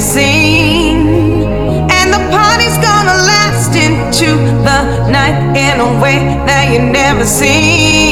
magazine. And the party's gonna last into the night in a way that you never seen.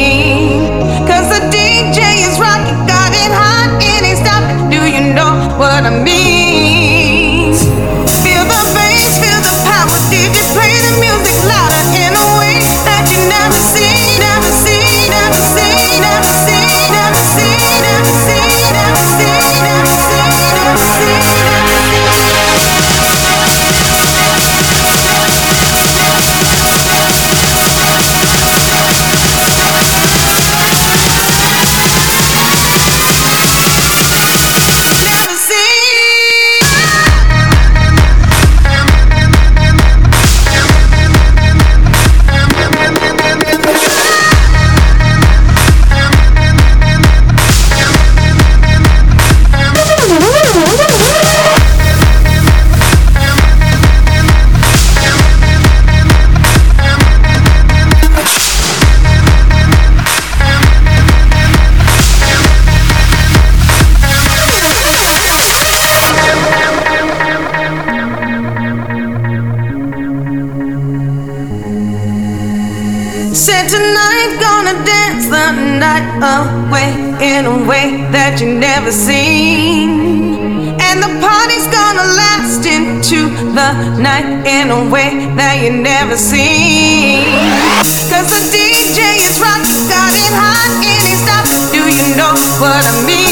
night in a way that you never seen. Cause the DJ is rock, got it hot and he's top. Do you know what I mean?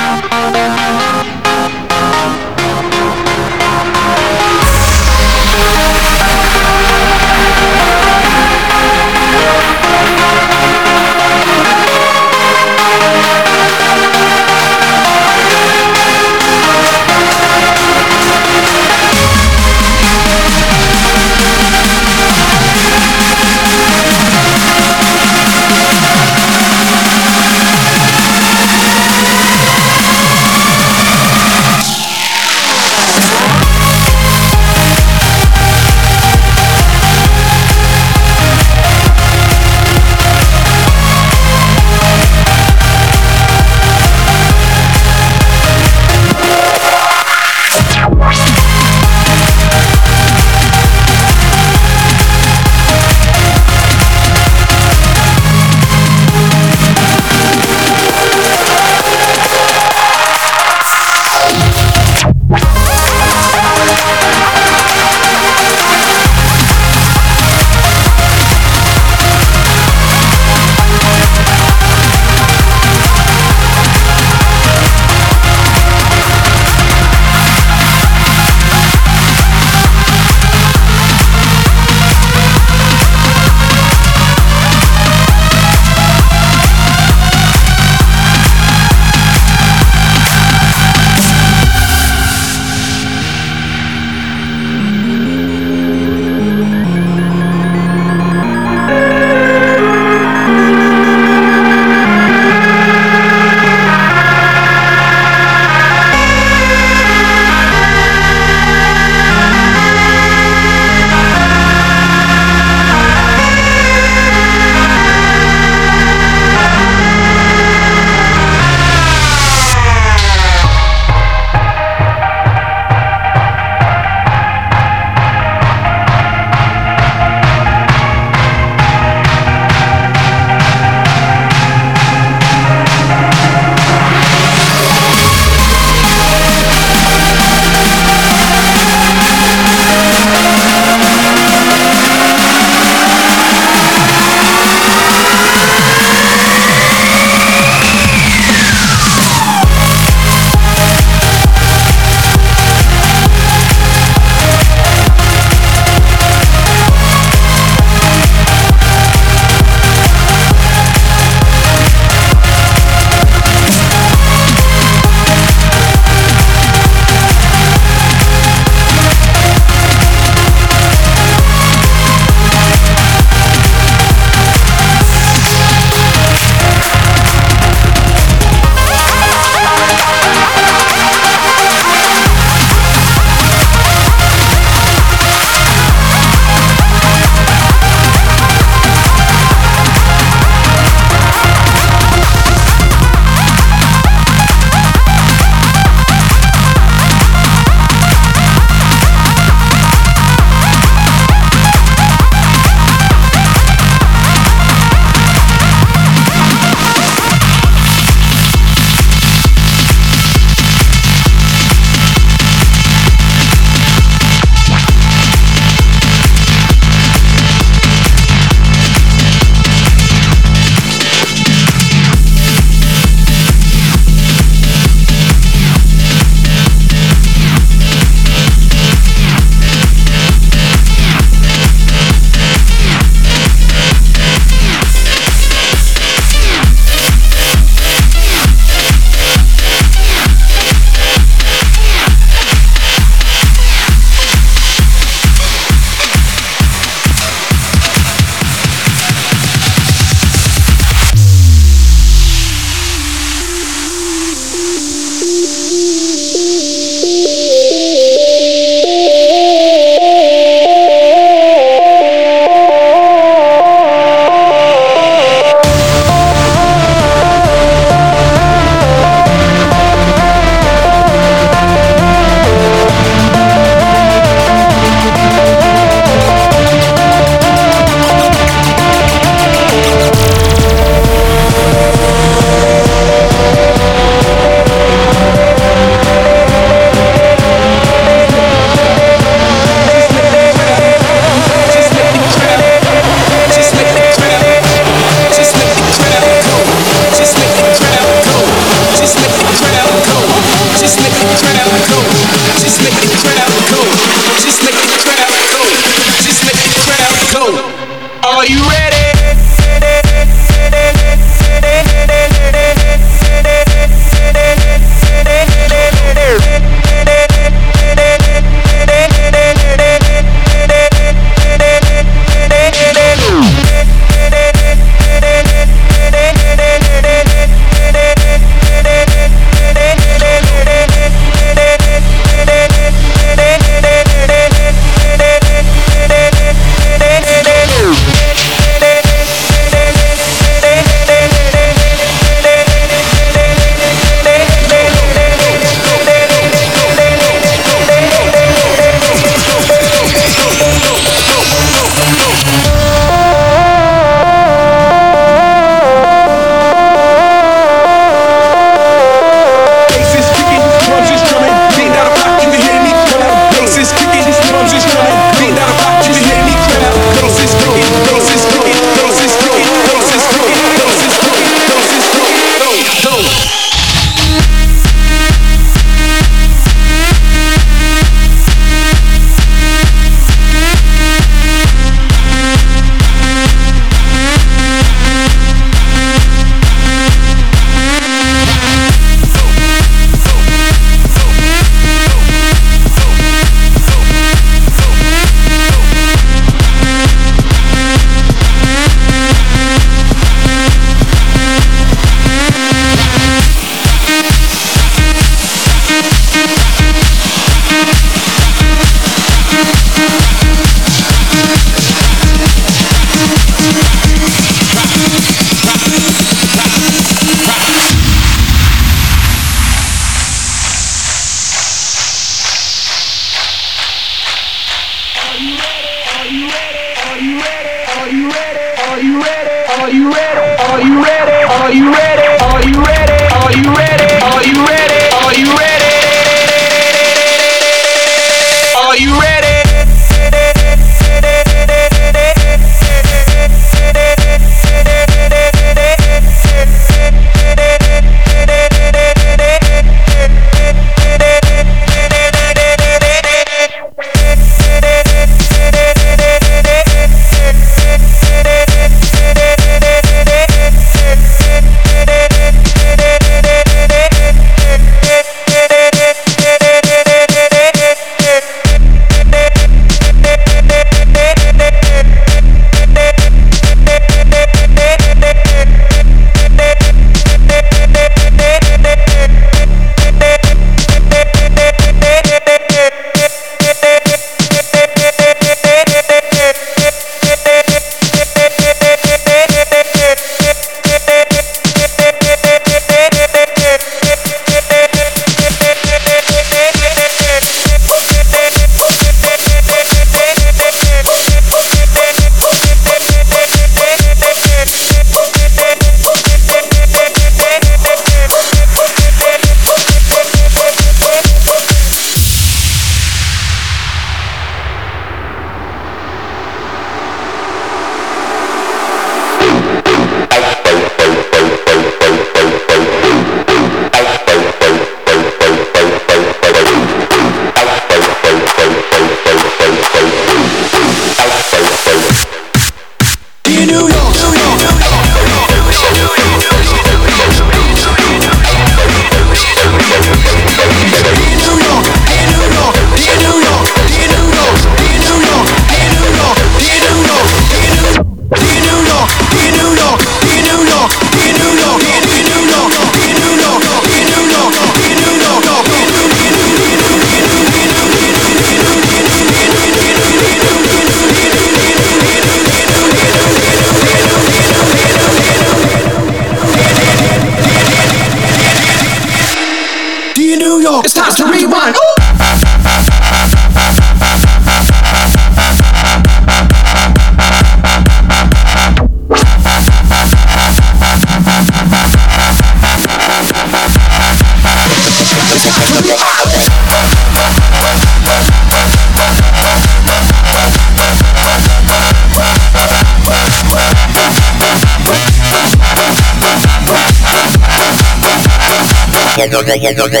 yeah, yeah,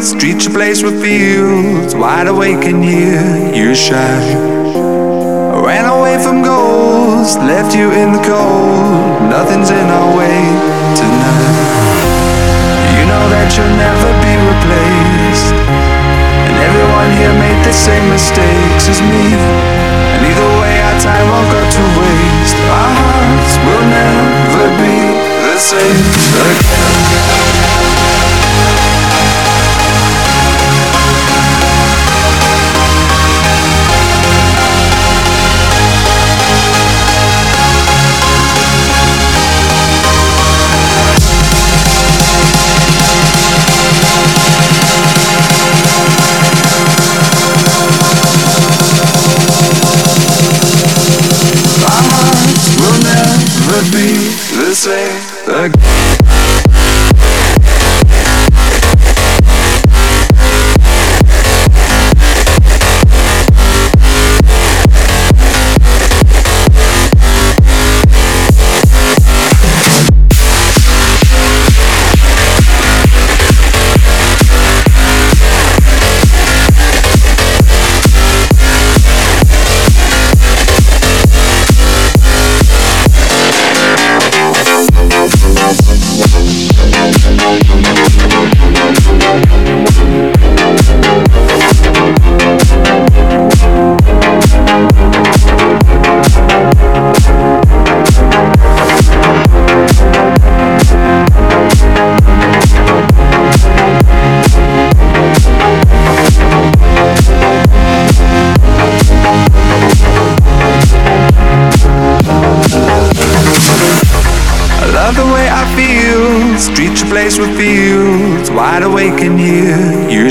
Streets a place with fields, wide awake and year, you shine. Ran away from goals, left you in the cold. Nothing's in our way tonight. You know that you'll never be replaced. And everyone here made the same mistakes as me. And either way, our time won't go to waste. Our hearts will never be the same again.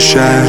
Shine.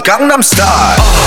Gangnam Style.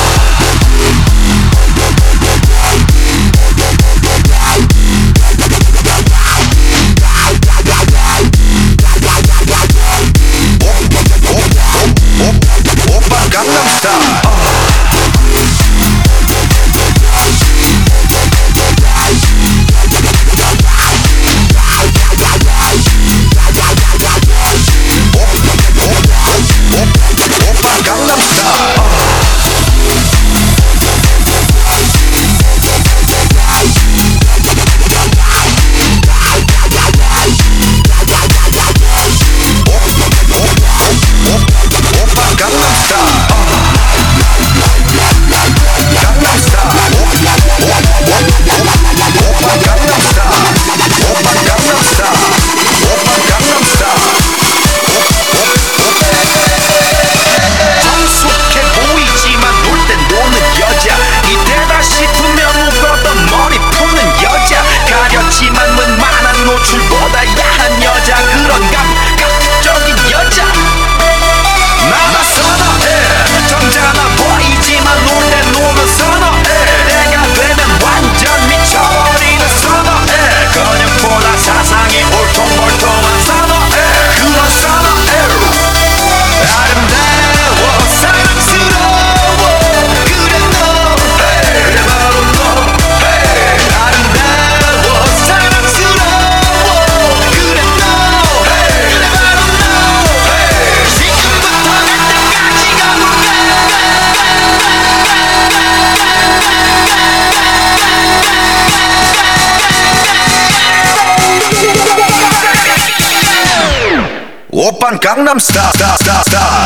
Japan Gangnam Style.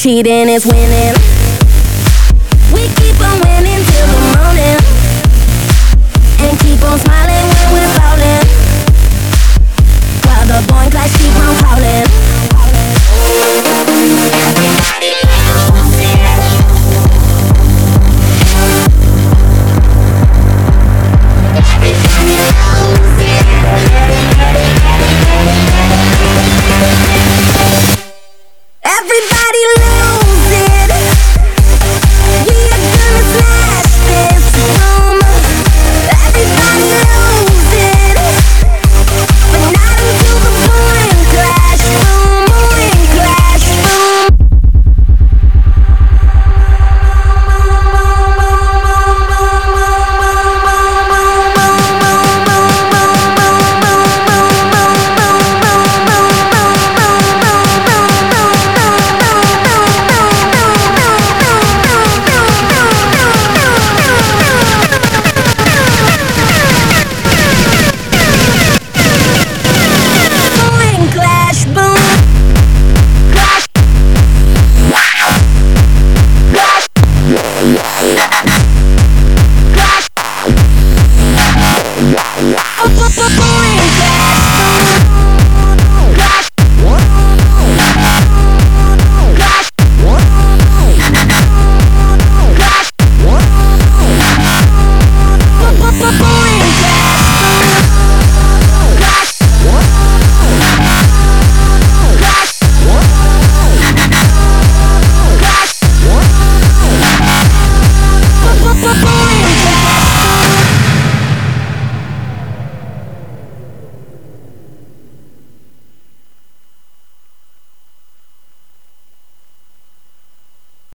Cheating is winning.